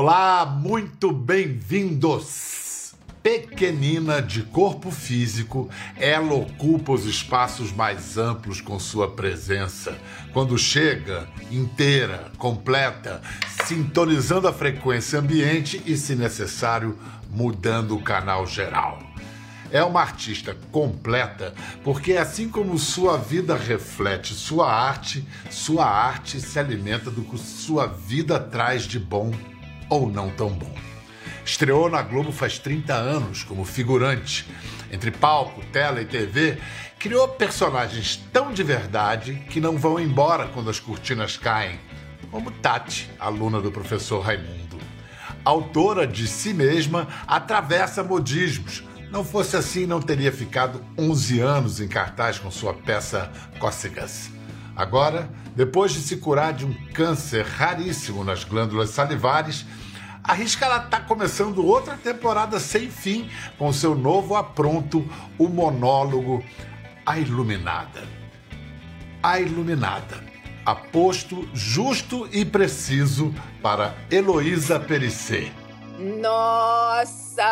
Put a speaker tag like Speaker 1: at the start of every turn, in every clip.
Speaker 1: Olá, muito bem-vindos! Pequenina de corpo físico, ela ocupa os espaços mais amplos com sua presença. Quando chega, inteira, completa, sintonizando a frequência ambiente e, se necessário, mudando o canal geral. É uma artista completa porque, assim como sua vida reflete sua arte, sua arte se alimenta do que sua vida traz de bom ou não tão bom. Estreou na Globo faz 30 anos como figurante. Entre palco, tela e TV, criou personagens tão de verdade que não vão embora quando as cortinas caem, como Tati, aluna do professor Raimundo. Autora de si mesma, atravessa modismos. Não fosse assim, não teria ficado 11 anos em cartaz com sua peça Cócegas. Agora, depois de se curar de um câncer raríssimo nas glândulas salivares, arrisca ela tá começando outra temporada sem fim com seu novo apronto, o monólogo A Iluminada. A Iluminada, aposto justo e preciso para Heloísa Perissé.
Speaker 2: Nossa!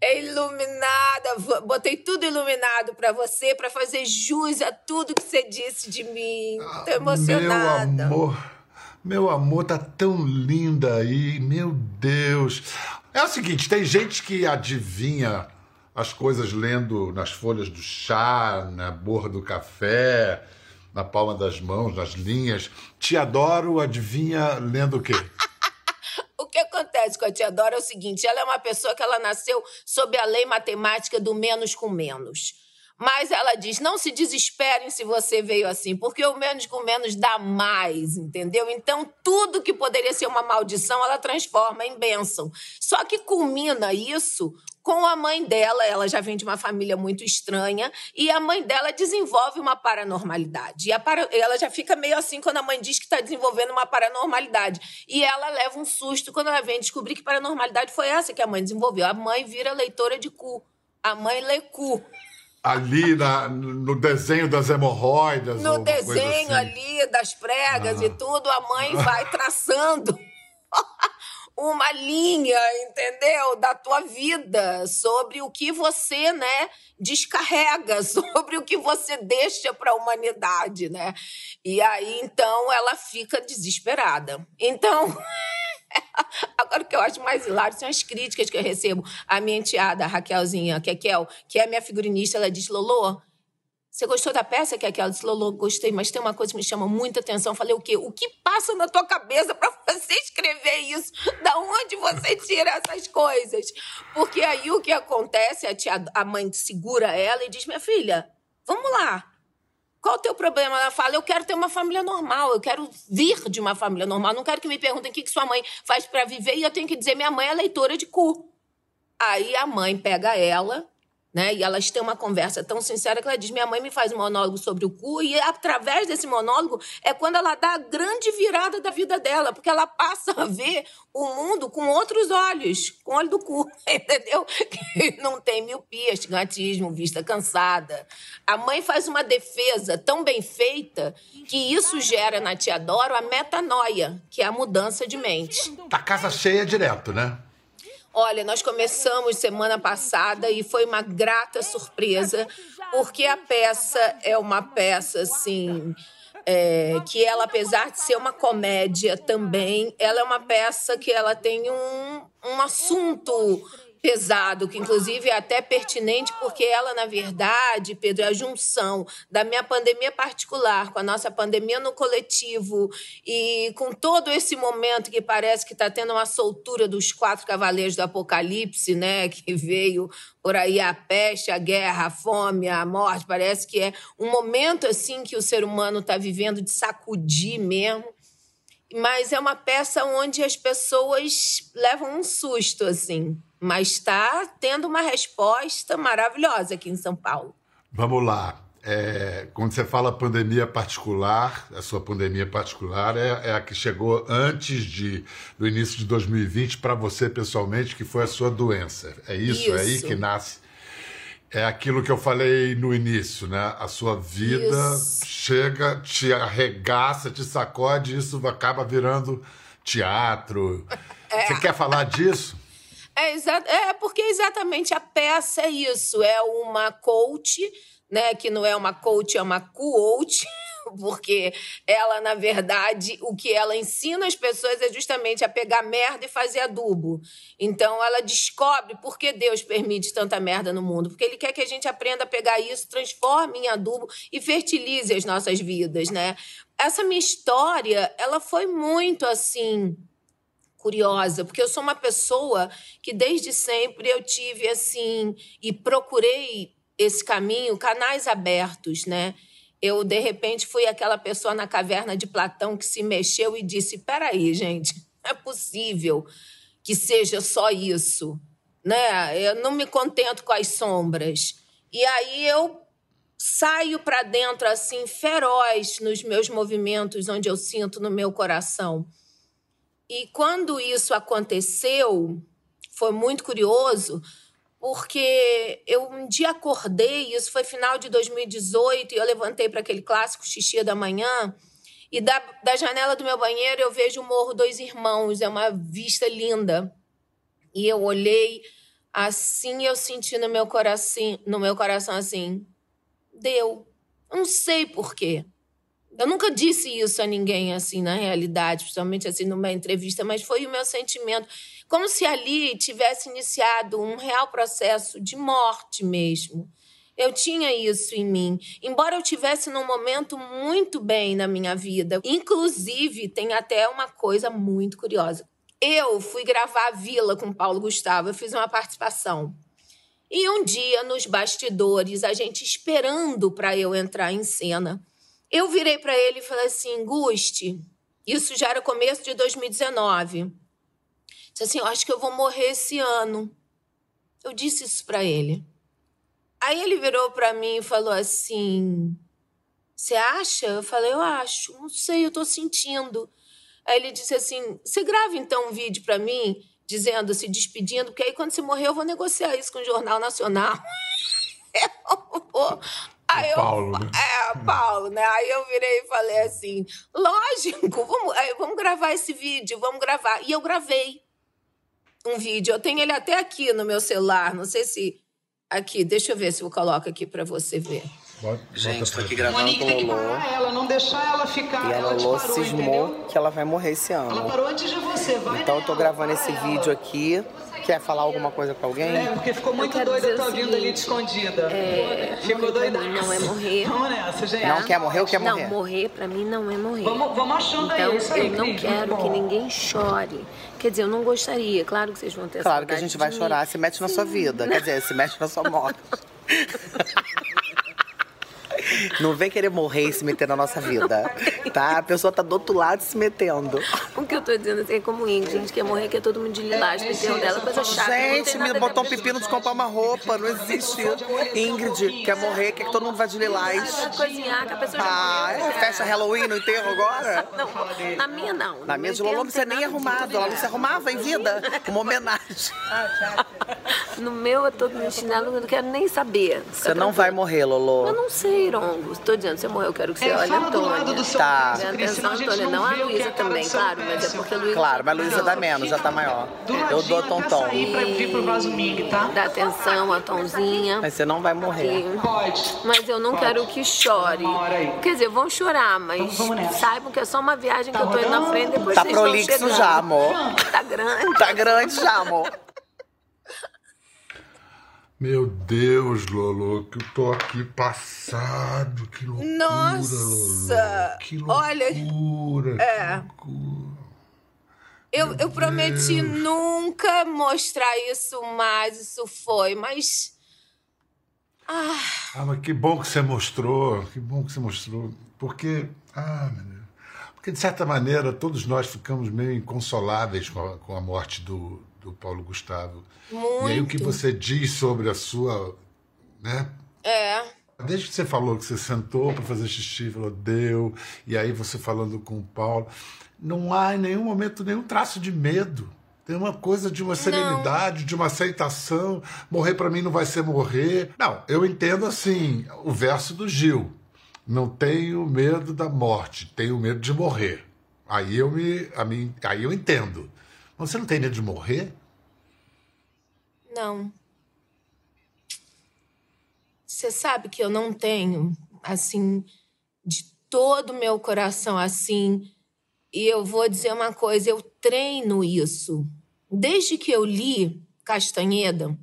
Speaker 2: É iluminada, botei tudo iluminado para você, para fazer jus a tudo que você disse de mim. Tô emocionada.
Speaker 1: Meu amor, meu amor, tá tão linda aí, meu Deus. É o seguinte, tem gente que adivinha as coisas lendo nas folhas do chá, na borra do café, na palma das mãos, nas linhas. Te adoro, adivinha lendo o quê?
Speaker 2: que acontece com a tia Dora é o seguinte: ela é uma pessoa que ela nasceu sob a lei matemática do menos com menos. Mas ela diz: não se desesperem se você veio assim, porque o menos com menos dá mais, entendeu? Então, tudo que poderia ser uma maldição, ela transforma em bênção. Só que culmina isso com a mãe dela, ela já vem de uma família muito estranha, e a mãe dela desenvolve uma paranormalidade. E para... ela já fica meio assim quando a mãe diz que está desenvolvendo uma paranormalidade. E ela leva um susto quando ela vem descobrir que paranormalidade foi essa que a mãe desenvolveu. A mãe vira leitora de cu. A mãe lê cu.
Speaker 1: Ali na, no desenho das hemorroidas.
Speaker 2: No desenho
Speaker 1: assim.
Speaker 2: ali das pregas ah. e tudo, a mãe vai traçando. uma linha, entendeu? Da tua vida, sobre o que você, né, descarrega, sobre o que você deixa para a humanidade, né? E aí então ela fica desesperada. Então, Agora, o que eu acho mais hilário são as críticas que eu recebo. A minha enteada, a Raquelzinha, Kekel, que é minha figurinista, ela diz: Lolo, você gostou da peça que aquela disse, Lolo, gostei, mas tem uma coisa que me chama muita atenção. Falei, o quê? O que passa na tua cabeça para você escrever isso? Da onde você tira essas coisas? Porque aí o que acontece, a, tia, a mãe segura ela e diz, minha filha, vamos lá. Qual o teu problema? Ela fala, eu quero ter uma família normal, eu quero vir de uma família normal. Não quero que me perguntem o que, que sua mãe faz para viver e eu tenho que dizer, minha mãe é leitora de cu. Aí a mãe pega ela né? E elas têm uma conversa tão sincera que ela diz: Minha mãe me faz um monólogo sobre o cu, e através desse monólogo é quando ela dá a grande virada da vida dela, porque ela passa a ver o mundo com outros olhos, com o olho do cu, entendeu? Que não tem miopia, estigmatismo, vista cansada. A mãe faz uma defesa tão bem feita que isso gera na tia Doro a metanoia, que é a mudança de mente.
Speaker 1: Tá casa cheia direto, né?
Speaker 2: Olha, nós começamos semana passada e foi uma grata surpresa, porque a peça é uma peça assim. É, que ela, apesar de ser uma comédia também, ela é uma peça que ela tem um, um assunto pesado, que inclusive é até pertinente, porque ela, na verdade, Pedro, é a junção da minha pandemia particular com a nossa pandemia no coletivo e com todo esse momento que parece que está tendo uma soltura dos quatro cavaleiros do Apocalipse, né? Que veio por aí a peste, a guerra, a fome, a morte. Parece que é um momento assim que o ser humano está vivendo de sacudir mesmo mas é uma peça onde as pessoas levam um susto, assim. Mas está tendo uma resposta maravilhosa aqui em São Paulo.
Speaker 1: Vamos lá. É, quando você fala pandemia particular, a sua pandemia particular é, é a que chegou antes de, do início de 2020 para você pessoalmente, que foi a sua doença. É isso? isso? É aí que nasce. É aquilo que eu falei no início, né? A sua vida isso. chega, te arregaça, te sacode, e isso acaba virando teatro. É. Você quer falar disso?
Speaker 2: É, é porque exatamente a peça é isso. É uma coach, né? Que não é uma coach, é uma coach porque ela, na verdade, o que ela ensina as pessoas é justamente a pegar merda e fazer adubo. Então, ela descobre por que Deus permite tanta merda no mundo. Porque Ele quer que a gente aprenda a pegar isso, transforme em adubo e fertilize as nossas vidas, né? Essa minha história, ela foi muito assim curiosa, porque eu sou uma pessoa que desde sempre eu tive assim e procurei esse caminho, canais abertos, né? eu, de repente, fui aquela pessoa na caverna de Platão que se mexeu e disse: peraí, gente, não é possível que seja só isso. Né? Eu não me contento com as sombras. E aí eu saio para dentro assim feroz nos meus movimentos onde eu sinto no meu coração. E quando isso aconteceu, foi muito curioso, porque eu um dia acordei, isso foi final de 2018, e eu levantei para aquele clássico xixi da manhã, e da, da janela do meu banheiro eu vejo o Morro Dois Irmãos, é uma vista linda. E eu olhei assim, eu senti no meu coração, no meu coração assim, deu. Eu não sei por quê. Eu nunca disse isso a ninguém assim na realidade, principalmente assim numa entrevista, mas foi o meu sentimento, como se ali tivesse iniciado um real processo de morte mesmo. Eu tinha isso em mim, embora eu tivesse num momento muito bem na minha vida. Inclusive, tem até uma coisa muito curiosa. Eu fui gravar a Vila com Paulo Gustavo, eu fiz uma participação. E um dia, nos bastidores, a gente esperando para eu entrar em cena, eu virei para ele e falei assim: Guste, isso já era começo de 2019. Disse assim: Eu acho que eu vou morrer esse ano. Eu disse isso para ele. Aí ele virou para mim e falou assim: Você acha? Eu falei: Eu acho. Não sei, eu tô sentindo. Aí ele disse assim: Você grava então um vídeo para mim, dizendo, se despedindo, porque aí quando você morrer eu vou negociar isso com o Jornal Nacional. eu vou Aí eu, Paulo, né? É, Paulo, né? Aí eu virei e falei assim: lógico, vamos, vamos gravar esse vídeo, vamos gravar. E eu gravei um vídeo. Eu tenho ele até aqui no meu celular. Não sei se. Aqui, deixa eu ver se eu coloco aqui para você ver.
Speaker 3: Gente, tô aqui gravando Monique com a Lolo.
Speaker 4: ela, não deixar ela ficar.
Speaker 3: E a Lolo cismou entendeu? que ela vai morrer esse ano.
Speaker 4: Ela parou antes de você, vai
Speaker 3: Então eu tô gravando esse ela. vídeo aqui Quer falar alguma coisa pra alguém?
Speaker 4: É, porque ficou muito doida a tua vinda ali de escondida.
Speaker 2: É, ficou doida. não é morrer.
Speaker 4: Vamos nessa, gente.
Speaker 3: Não quer morrer ou quer morrer?
Speaker 2: Não, morrer pra mim não é morrer.
Speaker 4: Vamos, vamos achando
Speaker 2: então,
Speaker 4: aí, isso aí,
Speaker 2: eu não quero que ninguém chore. Quer dizer, eu não gostaria. Claro que vocês vão ter
Speaker 3: Claro que a gente vai chorar, se mete na sua vida. Quer dizer, se mete na sua morte. Não vem querer morrer e se meter na nossa vida, tá? A pessoa tá do outro lado se metendo.
Speaker 2: O que eu tô dizendo assim é como Ingrid, a gente quer morrer, quer todo mundo de lilás, é, enterro dela, coisa chata.
Speaker 3: Gente, me botou um pepino de comprar uma roupa, não existe. Ingrid quer morrer, quer que todo mundo vá de lilás.
Speaker 2: Cozinhar, que a pessoa
Speaker 3: Ah, é? Fecha Halloween no enterro agora?
Speaker 2: Não, na minha não.
Speaker 3: Na minha de Lolo não precisa nem arrumado, ela não se arrumava em vida, uma homenagem.
Speaker 2: No meu eu tô me chinelo, eu não quero nem saber.
Speaker 3: Você não vai morrer, Lolo.
Speaker 2: Eu não sei, Rongo. Estou dizendo, você morreu, eu quero que você é, olhe Antônia.
Speaker 3: Tá.
Speaker 2: Atenção, Antônia, não a Luísa também, claro, mas é porque a Luísa...
Speaker 3: Claro, mas a Luísa dá menos, já tá maior. Eu dou tom-tom.
Speaker 2: Tá? Dá atenção a Tomzinha.
Speaker 3: Mas você não vai morrer.
Speaker 4: Pode.
Speaker 2: Mas eu não quero que chore. Quer dizer, vão chorar, mas saibam que é só uma viagem que eu tô indo na frente, depois
Speaker 3: tá
Speaker 2: vocês
Speaker 3: prolixo já, amor.
Speaker 2: Tá grande.
Speaker 3: Tá grande já, amor.
Speaker 1: Meu Deus, Lolo, que eu tô aqui passado. Que loucura,
Speaker 2: Nossa!
Speaker 1: Lolo. Que loucura! Olha, é. Loucura.
Speaker 2: Eu, eu prometi nunca mostrar isso mais, isso foi, mas.
Speaker 1: Ah. ah, mas que bom que você mostrou, que bom que você mostrou. Porque, ah, meu Deus. Porque, de certa maneira, todos nós ficamos meio inconsoláveis com a, com a morte do, do Paulo Gustavo.
Speaker 2: Muito.
Speaker 1: E aí o que você diz sobre a sua, né?
Speaker 2: É.
Speaker 1: Desde que você falou que você sentou para fazer xixi, falou deu, e aí você falando com o Paulo, não há em nenhum momento nenhum traço de medo. Tem uma coisa de uma serenidade, não. de uma aceitação. Morrer para mim não vai ser morrer. Não, eu entendo assim o verso do Gil. Não tenho medo da morte, tenho medo de morrer. Aí eu me, a mim, aí eu entendo. Você não tem medo de morrer?
Speaker 2: Não. Você sabe que eu não tenho, assim, de todo o meu coração, assim. E eu vou dizer uma coisa, eu treino isso. Desde que eu li Castanheda,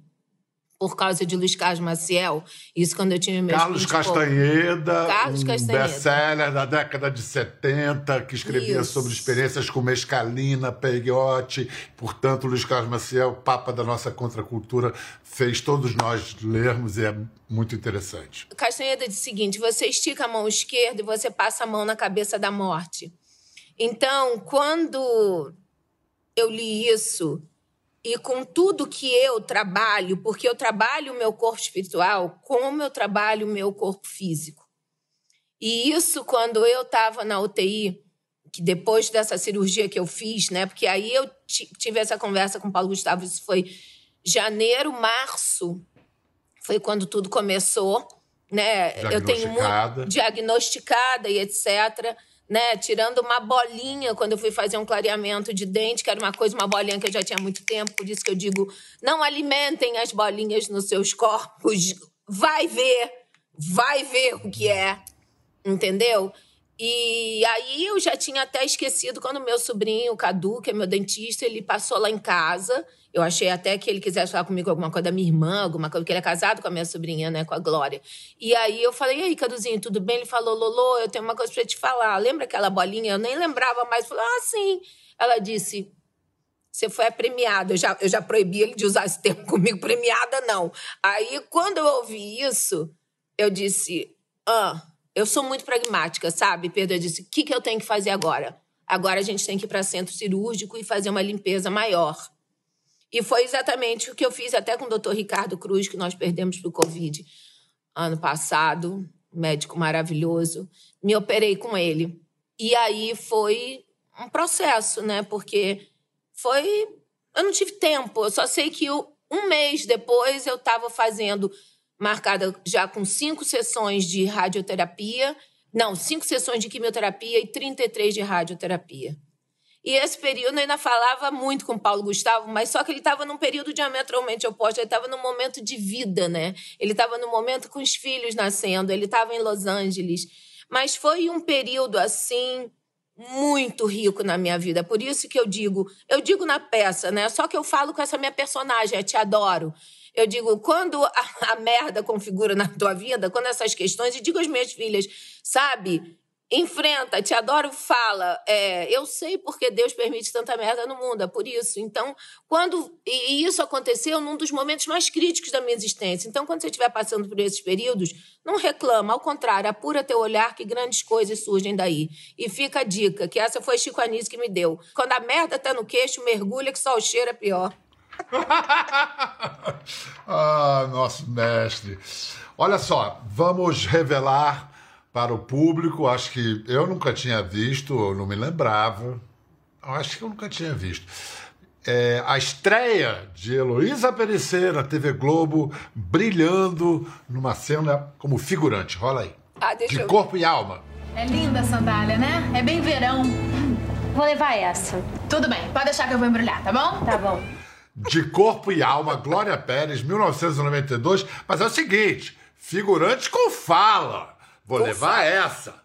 Speaker 2: por causa de Luiz Carlos Maciel. Isso quando eu tinha meus
Speaker 1: Carlos Castanheda, Carlos um best-seller da década de 70, que escrevia Isso. sobre experiências com mescalina, peyote. Portanto, Luiz Carlos Maciel, papa da nossa contracultura, fez todos nós lermos e é muito interessante.
Speaker 2: Castanheda diz o seguinte: você estica a mão esquerda e você passa a mão na cabeça da morte. Então, quando eu li isso, e com tudo que eu trabalho, porque eu trabalho o meu corpo espiritual como eu trabalho o meu corpo físico. E isso quando eu estava na UTI, que depois dessa cirurgia que eu fiz, né? Porque aí eu tive essa conversa com o Paulo Gustavo, isso foi janeiro, março, foi quando tudo começou, né? Eu tenho muito diagnosticada e etc né? Tirando uma bolinha quando eu fui fazer um clareamento de dente, que era uma coisa, uma bolinha que eu já tinha há muito tempo, por isso que eu digo: não alimentem as bolinhas nos seus corpos. Vai ver, vai ver o que é, entendeu? E aí eu já tinha até esquecido quando meu sobrinho, o Cadu, que é meu dentista, ele passou lá em casa. Eu achei até que ele quisesse falar comigo alguma coisa da minha irmã, alguma coisa, porque ele é casado com a minha sobrinha, né, com a Glória. E aí eu falei, e aí, Caduzinho, tudo bem? Ele falou, Lolo, eu tenho uma coisa pra te falar. Lembra aquela bolinha? Eu nem lembrava mais. Falei, ah, sim. Ela disse, você foi premiada. Eu já, eu já proibi ele de usar esse termo comigo, premiada não. Aí, quando eu ouvi isso, eu disse, ah eu sou muito pragmática, sabe? Pedro eu disse: o que, que eu tenho que fazer agora? Agora a gente tem que ir para centro cirúrgico e fazer uma limpeza maior. E foi exatamente o que eu fiz até com o doutor Ricardo Cruz, que nós perdemos para o Covid ano passado, médico maravilhoso. Me operei com ele. E aí foi um processo, né? Porque foi. Eu não tive tempo. Eu só sei que um mês depois eu estava fazendo marcada já com cinco sessões de radioterapia, não, cinco sessões de quimioterapia e 33 de radioterapia. E esse período eu ainda falava muito com Paulo Gustavo, mas só que ele estava num período diametralmente oposto. Ele estava num momento de vida, né? Ele estava num momento com os filhos nascendo, ele estava em Los Angeles. Mas foi um período assim muito rico na minha vida. Por isso que eu digo, eu digo na peça, né? Só que eu falo com essa minha personagem, a Te Adoro. Eu digo, quando a, a merda configura na tua vida, quando essas questões, e digo às minhas filhas, sabe? Enfrenta, te adoro, fala. É, eu sei porque Deus permite tanta merda no mundo, é por isso. Então, quando. E isso aconteceu num dos momentos mais críticos da minha existência. Então, quando você estiver passando por esses períodos, não reclama, ao contrário, apura teu olhar que grandes coisas surgem daí. E fica a dica, que essa foi Chico Anísio que me deu. Quando a merda tá no queixo, mergulha que só o cheiro é pior.
Speaker 1: ah, nosso mestre. Olha só, vamos revelar para o público. Acho que eu nunca tinha visto, eu não me lembrava. Acho que eu nunca tinha visto. É, a estreia de Heloísa Perecer na TV Globo, brilhando numa cena como figurante. Rola aí. Ah, de corpo e alma.
Speaker 5: É linda a sandália, né? É bem verão.
Speaker 6: Vou levar essa.
Speaker 5: Tudo bem, pode deixar que eu vou embrulhar, tá bom?
Speaker 6: Tá bom
Speaker 1: de Corpo e Alma, Glória Pérez, 1992. Mas é o seguinte: figurante com fala. Vou levar essa.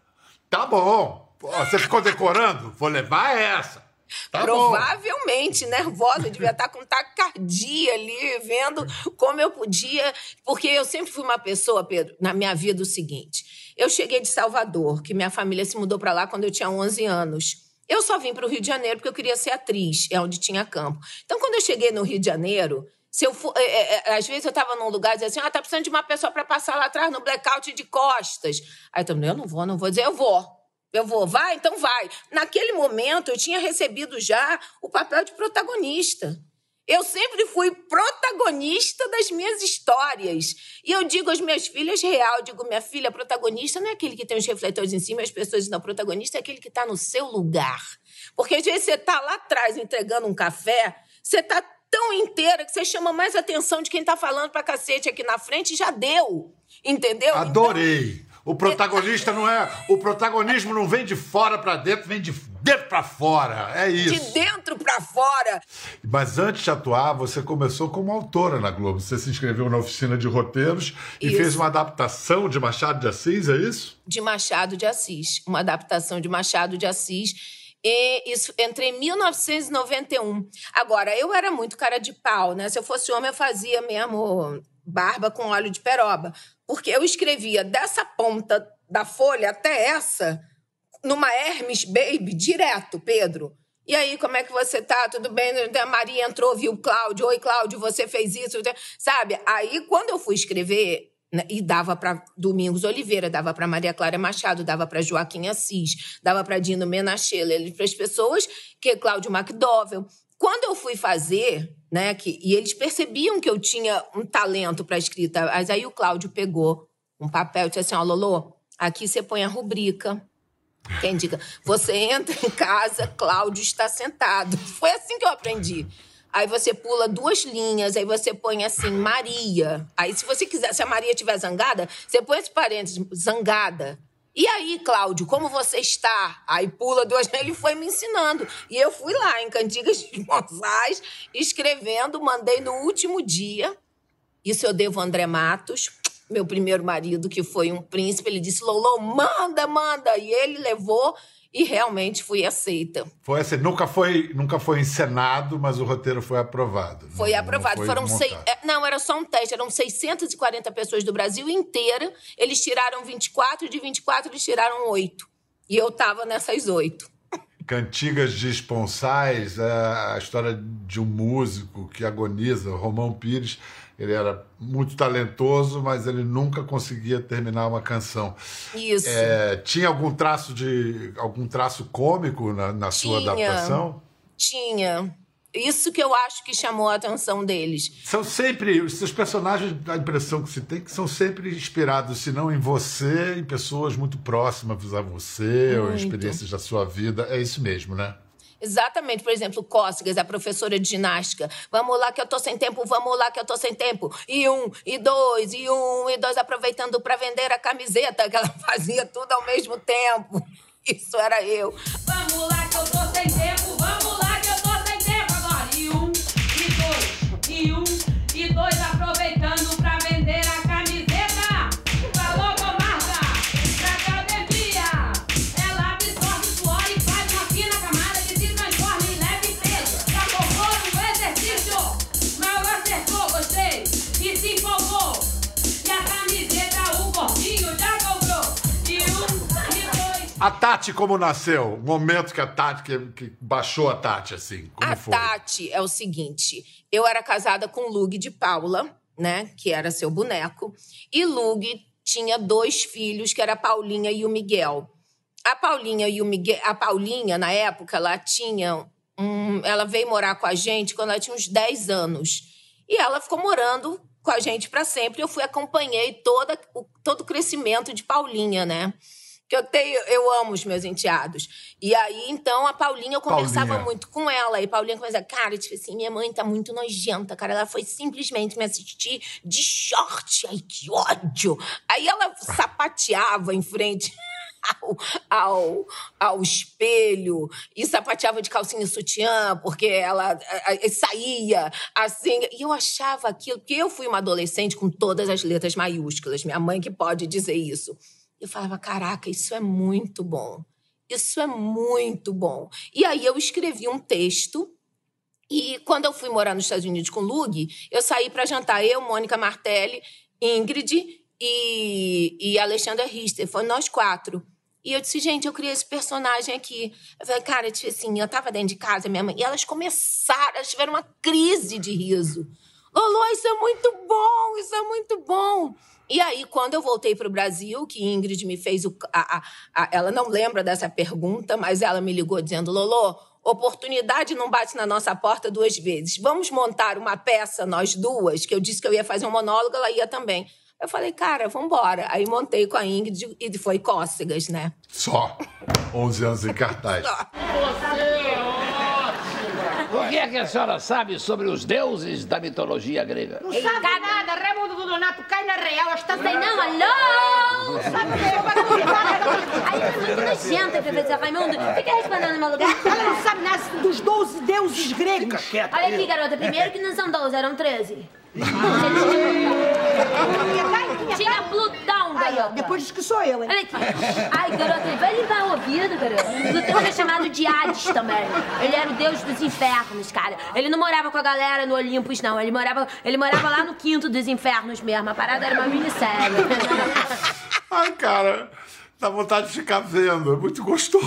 Speaker 1: Tá bom. Você ficou decorando? Vou levar essa. Tá
Speaker 2: Provavelmente bom. nervosa, devia estar com taquicardia ali, vendo como eu podia. Porque eu sempre fui uma pessoa, Pedro, na minha vida, o seguinte: eu cheguei de Salvador, que minha família se mudou para lá quando eu tinha 11 anos. Eu só vim para o Rio de Janeiro porque eu queria ser atriz, é onde tinha campo. Então, quando eu cheguei no Rio de Janeiro, se eu for, é, é, é às vezes eu estava num lugar e dizia assim: ah, tá precisando de uma pessoa para passar lá atrás no blackout de costas. Aí eu eu não vou, não vou dizer, eu vou. Eu vou, vai, então vai. Naquele momento, eu tinha recebido já o papel de protagonista. Eu sempre fui protagonista das minhas histórias. E eu digo às minhas filhas real, digo, minha filha, protagonista não é aquele que tem os refletores em cima as pessoas dizem, protagonista é aquele que está no seu lugar. Porque às vezes você está lá atrás entregando um café, Você tá tão inteira que você chama mais atenção de quem tá falando pra cacete aqui na frente e já deu. Entendeu?
Speaker 1: Adorei. O protagonista não é. O protagonismo não vem de fora pra dentro, vem de dentro pra fora. É
Speaker 2: Então,
Speaker 1: isso.
Speaker 2: de dentro pra fora.
Speaker 1: Mas antes de atuar, você começou como autora na Globo. Você se inscreveu na oficina de roteiros e
Speaker 2: Isso.
Speaker 1: fez uma adaptação de Machado de Assis, é isso?
Speaker 2: de Machado de Assis, uma adaptação de Machado de Assis. E isso entre 1991. Agora, eu era muito cara de pau, né? Se eu fosse homem, eu fazia mesmo barba com óleo de peroba. Porque eu escrevia dessa ponta da folha até essa, numa Hermes Baby, direto, Pedro. E aí, como é que você tá? Tudo bem? A Maria entrou, viu o Cláudio. Oi, Cláudio, você fez isso. Sabe? Aí, quando eu fui escrever, e dava para Domingos Oliveira, dava para Maria Clara Machado, dava para Joaquim Assis, dava para Dino Menachela, para as pessoas que Cláudio McDowell. Quando eu fui fazer, né, que, e eles percebiam que eu tinha um talento para escrita, mas aí o Cláudio pegou um papel e disse assim: ó, Lolo, aqui você põe a rubrica. Quem diga, você entra em casa, Cláudio está sentado. Foi assim que eu aprendi. Aí você pula duas linhas, aí você põe assim, Maria. Aí, se você quiser, se a Maria estiver zangada, você põe esse parênteses, zangada. E aí, Cláudio, como você está? Aí pula duas. Ele foi me ensinando. E eu fui lá em Cantigas de Moisés, escrevendo, mandei no último dia. Isso eu devo ao André Matos, meu primeiro marido, que foi um príncipe. Ele disse: Lolo, manda, manda. E ele levou e realmente fui aceita.
Speaker 1: Foi assim, nunca foi, nunca foi encenado, mas o roteiro foi aprovado.
Speaker 2: Foi
Speaker 1: Não-
Speaker 2: aprovado.
Speaker 1: Não foi
Speaker 2: Foram seis. é, Não, era só um teste. Eram 640 pessoas do Brasil inteiro. Eles tiraram 24, de 24 eles tiraram 8. E eu tava nessas 8.
Speaker 1: Cantigas de Esponsais, é a história de um músico que agoniza, Romão Pires. Ele era muito talentoso, mas ele nunca conseguia terminar uma canção.
Speaker 2: Isso.
Speaker 1: É, tinha algum traço de algum traço cômico na, na sua
Speaker 2: Tinha.
Speaker 1: adaptação?
Speaker 2: Tinha. Isso que eu acho que chamou a atenção deles.
Speaker 1: São sempre os seus personagens, a impressão que se tem que são sempre inspirados, se não em você, em pessoas muito próximas a você ou
Speaker 2: Muito.
Speaker 1: experiências da sua vida. É isso mesmo, né?
Speaker 2: Exatamente, por exemplo, Cócegas, a professora de ginástica. Vamos lá que eu tô sem tempo, vamos lá que eu tô sem tempo. E um, e dois, e um, e dois, aproveitando para vender a camiseta, que ela fazia tudo ao mesmo tempo. Isso era eu.
Speaker 7: Vamos lá que eu tô sem tempo, A
Speaker 1: Tati, como nasceu? O momento que a Tati, que, que baixou a Tati, assim, como
Speaker 2: a
Speaker 1: foi?
Speaker 2: Tati é o seguinte: eu era casada com Lug de Paula, né? Que era seu boneco. E Lug tinha dois filhos, que era a Paulinha e o Miguel. A Paulinha e o Miguel. A Paulinha, na época, ela tinha. Um, ela veio morar com a gente quando ela tinha uns 10 anos. E ela ficou morando com a gente para sempre. Eu fui acompanhei toda, o, todo o crescimento de Paulinha, né? Que eu tenho, eu amo os meus enteados. E aí, então, a Paulinha, eu conversava
Speaker 1: Paulinha.
Speaker 2: muito com ela. E Paulinha começava, cara, tipo assim, minha mãe tá muito nojenta, cara. Ela foi simplesmente me assistir de short. Ai, que ódio! Aí ela sapateava em frente ao, ao, ao espelho e sapateava de calcinha e sutiã, porque ela eh, eh, saía assim. E eu achava aquilo, porque eu fui uma adolescente com todas as letras maiúsculas, minha mãe que pode dizer isso. Eu falava, caraca, isso é muito bom. Isso é muito bom. E aí eu escrevi um texto e quando eu fui morar nos Estados Unidos com o Lug, eu saí para jantar, eu, Mônica Martelli, Ingrid e, e Alexandra Richter. Foi nós quatro. E eu disse, gente, eu criei esse personagem aqui. Eu falei, cara, assim, eu tava dentro de casa, minha mãe, e elas começaram, elas tiveram uma crise de riso. Lolo, isso é muito bom, isso é muito bom. E aí, quando eu voltei para o Brasil, que Ingrid me fez o. a- a- a- ela não lembra dessa pergunta, mas ela me ligou dizendo: Lolo, oportunidade não bate na nossa porta duas vezes. Vamos montar uma peça, nós duas, que eu disse que eu ia fazer um monólogo, ela ia também. Eu falei, cara, vambora. Aí montei com a Ingrid e foi cócegas, né?
Speaker 1: Só. 11 anos em cartaz.
Speaker 8: O que é que a senhora sabe sobre os deuses da mitologia grega?
Speaker 9: Não sabe nada, Raimundo do Donato, cai na real, está sem não, alô! Sabe o que eu
Speaker 6: Aí é nojenta, professor Raimundo. Fica respondendo no meu lugar.
Speaker 9: Ela não sabe nada dos 12 deuses gregos.
Speaker 6: Olha aqui, garota. Primeiro que não são 12, eram 13. Tinha Plutão,
Speaker 9: Aí, ó,
Speaker 6: garota.
Speaker 9: depois diz que sou eu, hein?
Speaker 6: Olha aqui. Ai, garota, vai limpar o ouvido, garota. Plutão era chamado de Hades também. Ele era o deus dos infernos, cara. Ele não morava com a galera no Olympus, não. Ele morava, ele morava lá no quinto dos infernos mesmo. A parada era uma minissérie.
Speaker 1: Ai, cara, dá vontade de ficar vendo. É muito gostoso.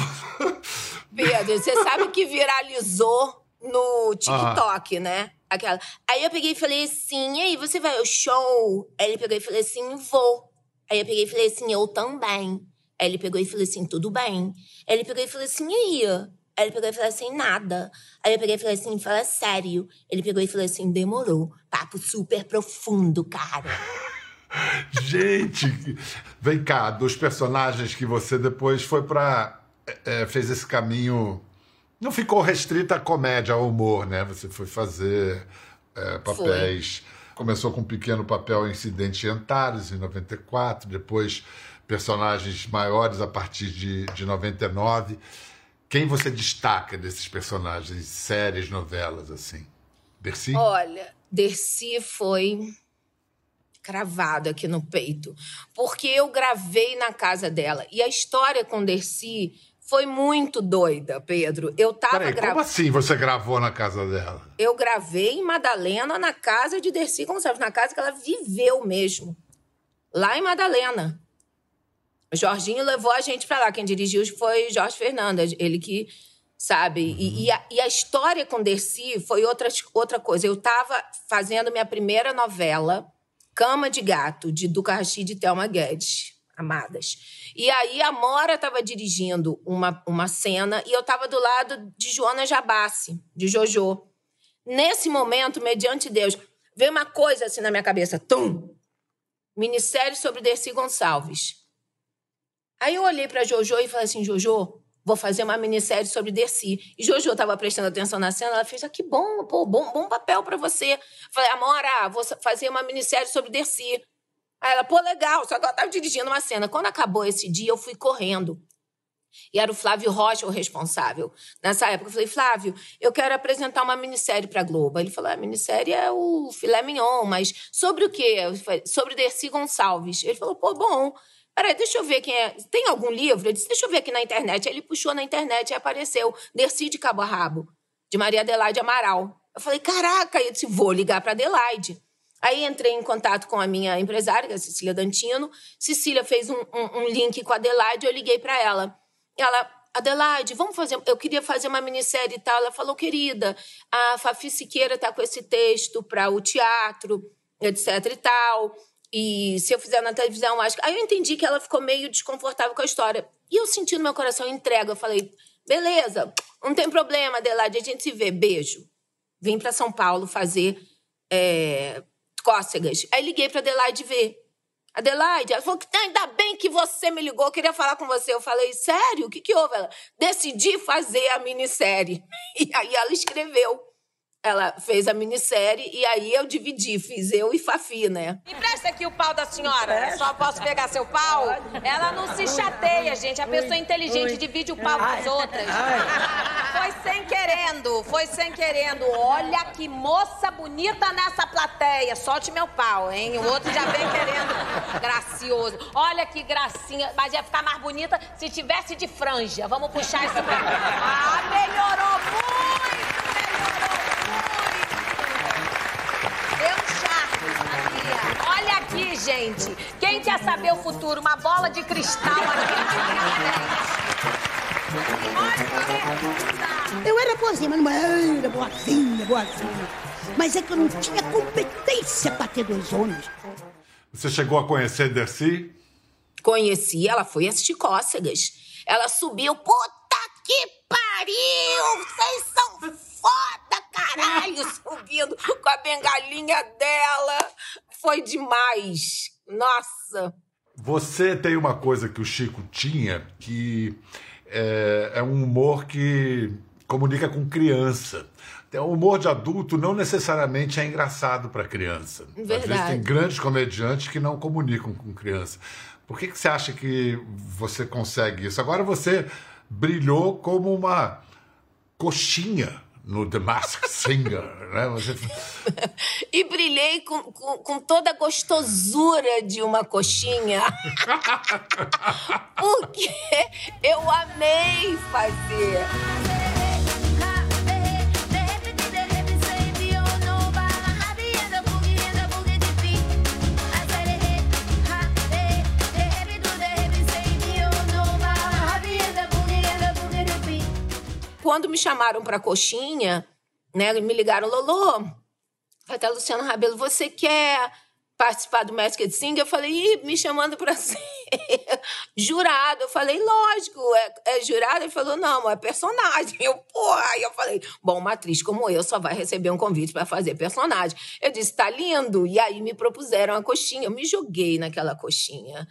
Speaker 2: Pedro, você sabe que viralizou no TikTok, né? Aquela. Aí eu peguei e falei assim: e aí, você vai ao show? Aí ele pegou e falou assim: vou. Aí eu peguei e falei assim: eu também. Aí ele pegou e falou assim: tudo bem. Aí ele pegou e falou assim: e aí? Aí ele pegou e falou assim: nada. Aí eu peguei e falei assim: fala sério. Ele pegou e falou assim: demorou. Papo super profundo, cara.
Speaker 1: Gente, vem cá, dos personagens que você depois foi pra. é, fez esse caminho. Não ficou restrita à comédia, ao humor, né? Você foi fazer é, papéis. Começou com um pequeno papel em Incidente em Antares, em 94, depois personagens maiores a partir de, de 99. Quem você destaca desses personagens, séries, novelas, assim? Dercy?
Speaker 2: Olha, Dercy foi cravado aqui no peito. Porque eu gravei na casa dela. E a história com Dercy foi muito doida, Pedro. Eu tava
Speaker 1: Peraí, como
Speaker 2: gravando.
Speaker 1: assim você gravou na casa dela?
Speaker 2: Eu gravei em Madalena, na casa de Dercy Gonçalves, na casa que ela viveu mesmo. Lá em Madalena. O Jorginho levou a gente pra lá. Quem dirigiu foi Jorge Fernandes, ele que sabe. E, e a, e a história com Dercy foi outra, outra coisa. Eu tava fazendo minha primeira novela, Cama de Gato, de Duca Rachid e Thelma Guedes, amadas. E aí a Mora estava dirigindo uma, uma cena e eu estava do lado de Joana Jabassi, de Jojo. Nesse momento, mediante Deus, veio uma coisa assim na minha cabeça. Tum! Ministério sobre Dercy Gonçalves. Aí eu olhei para Jojo e falei assim, Jojo, vou fazer uma minissérie sobre Dercy. E Jojo estava prestando atenção na cena, ela fez, ah, que bom, pô, bom, bom papel para você. Falei, Amora, vou fazer uma minissérie sobre Dercy. Aí ela, pô, legal, só que ela estava dirigindo uma cena. Quando acabou esse dia, eu fui correndo. E era o Flávio Rocha o responsável. Nessa época, eu falei, Flávio, eu quero apresentar uma minissérie pra Globo. Ele falou, a minissérie é o filé mignon, mas sobre o quê? Eu falei, sobre Dercy Gonçalves. Ele falou, pô, bom, peraí, deixa eu ver quem é. Tem algum livro? Ele disse, deixa eu ver aqui na internet. Aí ele puxou na internet e apareceu Dercy de Cabo a Rabo, de Maria Adelaide Amaral. Eu falei, caraca, eu disse, vou ligar pra Adelaide. Aí entrei em contato com a minha empresária, a Cecília Dantino. Cecília fez um, um, um link com a Adelaide, eu liguei para ela. Ela, Adelaide, vamos fazer. Eu queria fazer uma minissérie e tal. Ela falou, querida, a Fafi Siqueira tá com esse texto para o teatro, etc e tal. E se eu fizer na televisão, acho que. Aí eu entendi que ela ficou meio desconfortável com a história. E eu senti no meu coração entrega. Eu falei, beleza, não tem problema, Adelaide, a gente se vê. Beijo. Vim para São Paulo fazer. É, cócegas. Aí liguei pra Adelaide ver. Adelaide, ela falou que ainda bem que você me ligou, queria falar com você. Eu falei, sério? O que, que houve? Ela, decidi fazer a minissérie. E aí ela escreveu. Ela fez a minissérie e aí eu dividi, fiz eu e Fafi, né?
Speaker 10: Empresta aqui o pau da senhora. Só posso pegar seu pau? Ela não se chateia, gente. A pessoa inteligente divide o pau com as outras. Foi sem querendo, foi sem querendo. Olha que moça bonita nessa plateia. Solte meu pau, hein? O outro já vem querendo. Gracioso. Olha que gracinha. Mas ia ficar mais bonita se tivesse de franja. Vamos puxar isso pra Ah, melhorou muito! Deu charme, sabia? Olha aqui, gente. Quem quer saber o futuro? Uma bola de cristal aqui
Speaker 9: Eu era boazinha, mas não era boazinha, boazinha. Mas é que eu não tinha competência pra ter dois homens.
Speaker 1: Você chegou a conhecer Dercy?
Speaker 2: Conheci, ela foi assistir cócegas. Ela subiu, puta que pariu! Vocês são foda, caralho! Subindo com a bengalinha dela. Foi demais. Nossa.
Speaker 1: Você tem uma coisa que o Chico tinha, que é, é um humor que comunica com criança. o humor de adulto não necessariamente é engraçado para criança. Às vezes
Speaker 2: Verdade.
Speaker 1: tem grandes comediantes que não comunicam com criança. Por que, que você acha que você consegue isso? Agora você brilhou como uma coxinha no The Masked Singer, né? Você...
Speaker 2: E brilhei com, com, com toda a gostosura de uma coxinha. Porque eu amei fazer. Quando me chamaram pra coxinha, né, me ligaram, Lolo, estar Luciano Rabelo, você quer participar do Masked Singer? Eu falei, Ih, me chamando pra ser jurado. Eu falei, lógico, é, é jurado? Ele falou, não, é personagem. Eu, porra, aí eu falei, bom, uma atriz como eu só vai receber um convite pra fazer personagem. Eu disse, tá lindo. E aí me propuseram a coxinha. Eu me joguei naquela coxinha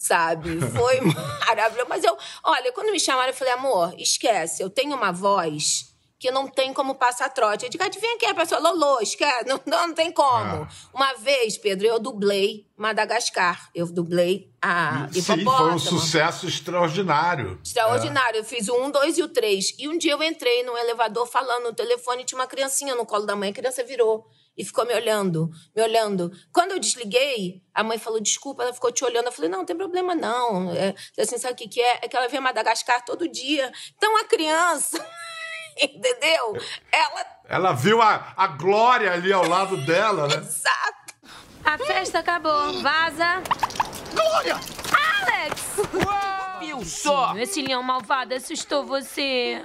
Speaker 2: sabe? Foi maravilhoso. Mas eu, olha, quando me chamaram, eu falei, amor, esquece, eu tenho uma voz que não tem como passar trote. Eu digo, adivinha quem é a pessoa? Lolô, esquece, não, não, tem como. Uma vez, Pedro, eu dublei Madagascar. Eu dublei a
Speaker 1: Sim, foi um
Speaker 2: hipopótamo.
Speaker 1: sucesso extraordinário.
Speaker 2: Extraordinário. Eu fiz o um, dois e o três. E um dia eu entrei no elevador falando no telefone tinha uma criancinha no colo da mãe. A criança virou e ficou me olhando, me olhando. Quando eu desliguei, a mãe falou, desculpa, ela ficou te olhando. Eu falei, não, não tem problema não. É, assim, sabe o que, que é? É que ela vê Madagascar todo dia. Então a criança, entendeu? Ela...
Speaker 1: Ela viu a, a glória ali ao lado dela, né?
Speaker 2: Exato.
Speaker 6: A festa acabou. Vaza.
Speaker 11: Glória!
Speaker 6: Alex!
Speaker 11: Viu só?
Speaker 6: Esse leão malvado assustou você.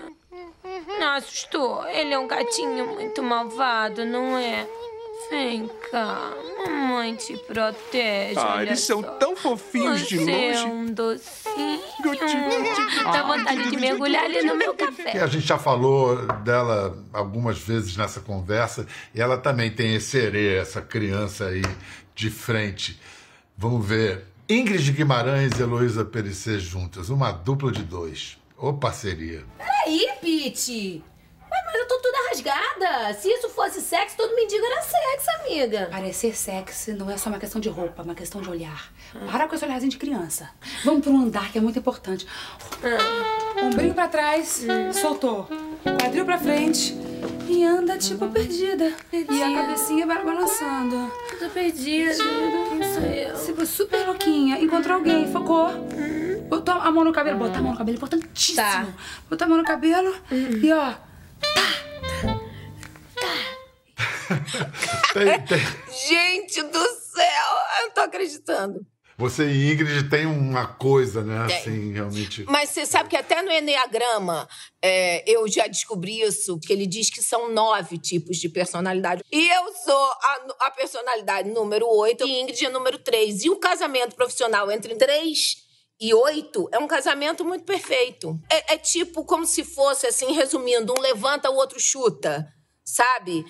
Speaker 6: Não assustou? Ele é um gatinho muito malvado, não é? Vem cá, mamãe te protege.
Speaker 11: Ah, eles são
Speaker 6: só.
Speaker 11: tão fofinhos de
Speaker 6: Você é
Speaker 11: longe.
Speaker 6: um docinho.
Speaker 11: Gatinho.
Speaker 6: Dá vontade de mergulhar ali no meu
Speaker 1: E a
Speaker 6: café.
Speaker 1: gente já falou dela algumas vezes nessa conversa, e ela também tem esse herê, essa criança aí de frente. Vamos ver. Ingrid Guimarães e Heloísa Perissé juntas, uma dupla de dois. Ô parceria.
Speaker 6: Peraí, Pete. Ué, mas eu tô toda rasgada. Se isso fosse sexo, todo mendigo era sexo, amiga.
Speaker 12: Parecer sexy não é só uma questão de roupa, é uma questão de olhar. Para com esse olharzinho de criança. Vamos pro andar, que é muito importante. Ombrinho pra trás, soltou. Quadril pra frente. E anda tipo perdida. E a cabecinha vai balançando.
Speaker 6: Tô perdida. Quem sou eu?
Speaker 12: Você foi super louquinha. Encontrou alguém, focou. Botou a mão no cabelo. Botar a mão no cabelo, importantíssimo.
Speaker 6: Tá.
Speaker 12: Botou a mão no cabelo e ó.
Speaker 1: Tem- tem-
Speaker 2: Gente do céu, eu não tô acreditando.
Speaker 1: Você e Ingrid tem uma coisa, né? Assim, realmente.
Speaker 2: Mas você sabe que até no Enneagrama é, eu já descobri isso, que ele diz que são nove tipos de personalidade. E eu sou a, a personalidade número oito e Ingrid é número três. E o casamento profissional entre três e oito é um casamento muito perfeito. É, é tipo como se fosse, assim, resumindo, um levanta, o outro chuta, sabe?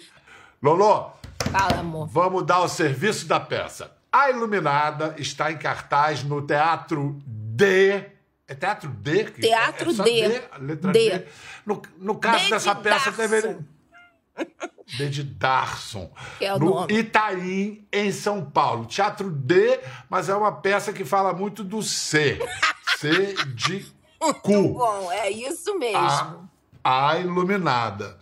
Speaker 1: Lolô,
Speaker 2: Fala, amor.
Speaker 1: vamos dar o serviço da peça. A Iluminada está em cartaz no Teatro D. É Teatro D?
Speaker 2: Teatro
Speaker 1: é só
Speaker 2: D.
Speaker 1: letra
Speaker 2: D.
Speaker 1: D. No, no caso
Speaker 2: D de
Speaker 1: dessa peça, deveria. De Darson.
Speaker 2: É
Speaker 1: no
Speaker 2: nome.
Speaker 1: Itaim, em São Paulo. Teatro D, mas é uma peça que fala muito do C. C de cu.
Speaker 2: Bom, é isso mesmo.
Speaker 1: A, a Iluminada.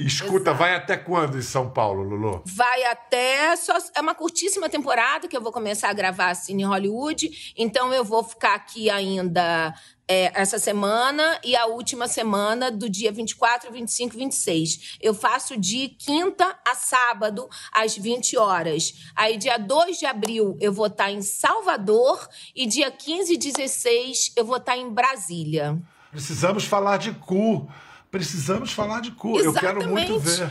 Speaker 1: Escuta, vai até quando em São Paulo, Lulu?
Speaker 2: Vai até. Só, é uma curtíssima temporada que eu vou começar a gravar em Hollywood. Então eu vou ficar aqui ainda é, essa semana e a última semana do dia 24, 25 e 26. Eu faço de quinta a sábado, às 20 horas. Aí, dia 2 de abril, eu vou estar em Salvador e dia 15 e 16 eu vou estar em Brasília.
Speaker 1: Precisamos falar de cu. Precisamos falar de cu. Eu quero muito ver.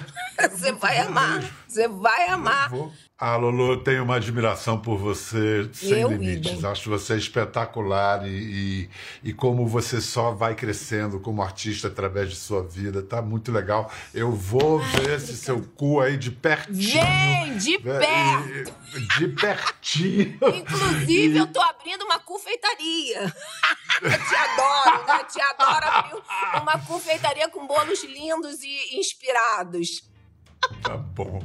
Speaker 2: Você vai amar. Você vai amar.
Speaker 1: Ah, Lolo, eu tenho uma admiração por você sem
Speaker 2: Eu,
Speaker 1: limites.
Speaker 2: idem.
Speaker 1: Acho você espetacular e, e, e como você só vai crescendo como artista através de sua vida. Tá muito legal. Eu vou ver esse seu cu aí de pertinho.
Speaker 2: Vem, de perto.
Speaker 1: e- De pertinho.
Speaker 2: Inclusive, eu tô abrindo uma confeitaria. Eu te adoro, né? Eu te adoro abrir uma confeitaria com bolos lindos e inspirados.
Speaker 1: Tá bom.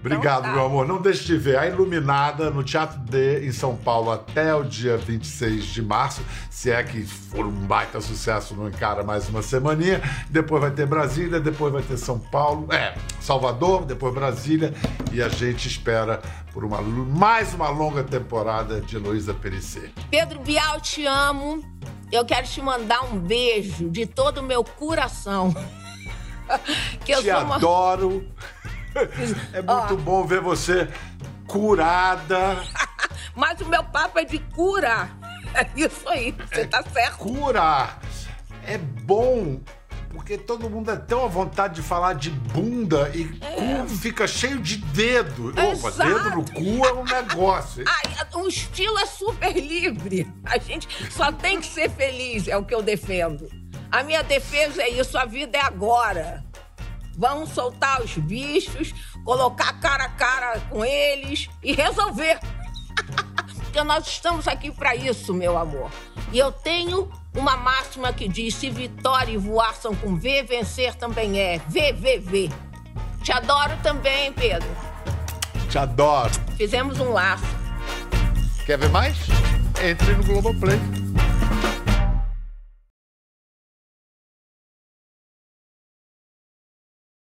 Speaker 1: Obrigado,
Speaker 2: tá.
Speaker 1: meu amor. Não deixe de ver a Iluminada no Teatro D em São Paulo até o dia 26 de março. Se é que for um baita sucesso, não encara mais uma semaninha. Depois vai ter Brasília, depois vai ter São Paulo, é, Salvador, depois Brasília. E a gente espera por uma, mais uma longa temporada de Heloísa Perissé.
Speaker 2: Pedro Bial, te amo. Eu quero te mandar um beijo de todo o meu coração. que eu
Speaker 1: Te
Speaker 2: sou uma...
Speaker 1: adoro. É muito bom ver você curada.
Speaker 2: Mas o meu papo é de cura. É isso aí, você tá certo.
Speaker 1: Cura é bom porque todo mundo é tão à vontade de falar de bunda e cu fica cheio de dedo. Opa,
Speaker 2: Exato.
Speaker 1: dedo no cu é um negócio.
Speaker 2: Ai, o estilo é super livre. A gente só tem que ser feliz, é o que eu defendo. A minha defesa é isso, a vida é agora. Vamos soltar os bichos, colocar cara a cara com eles e resolver. Porque nós estamos aqui para isso, meu amor. E eu tenho uma máxima que diz: se vitória e voar são com V, vencer também é. VVV. Te adoro também, Pedro.
Speaker 1: Te adoro.
Speaker 2: Fizemos um laço.
Speaker 1: Quer ver mais? Entre no Globoplay.